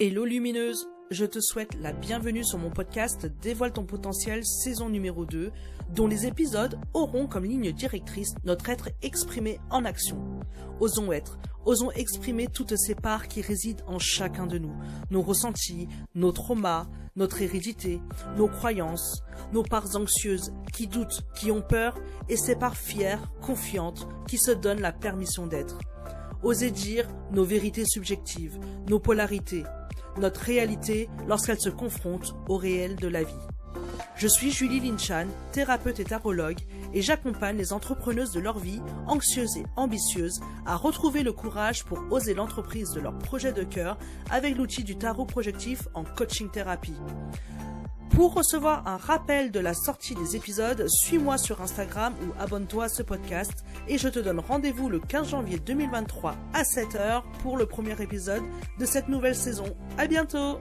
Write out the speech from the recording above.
Hello lumineuse, je te souhaite la bienvenue sur mon podcast Dévoile ton potentiel saison numéro 2, dont les épisodes auront comme ligne directrice notre être exprimé en action. Osons être, osons exprimer toutes ces parts qui résident en chacun de nous, nos ressentis, nos traumas, notre hérédité, nos croyances, nos parts anxieuses qui doutent, qui ont peur, et ces parts fières, confiantes, qui se donnent la permission d'être. Osez dire nos vérités subjectives, nos polarités, notre réalité lorsqu'elle se confronte au réel de la vie. Je suis Julie Linchan, thérapeute et tarologue, et j'accompagne les entrepreneuses de leur vie, anxieuses et ambitieuses, à retrouver le courage pour oser l'entreprise de leur projet de cœur avec l'outil du tarot projectif en coaching thérapie. Pour recevoir un rappel de la sortie des épisodes, suis-moi sur Instagram ou abonne-toi à ce podcast et je te donne rendez-vous le 15 janvier 2023 à 7h pour le premier épisode de cette nouvelle saison. À bientôt!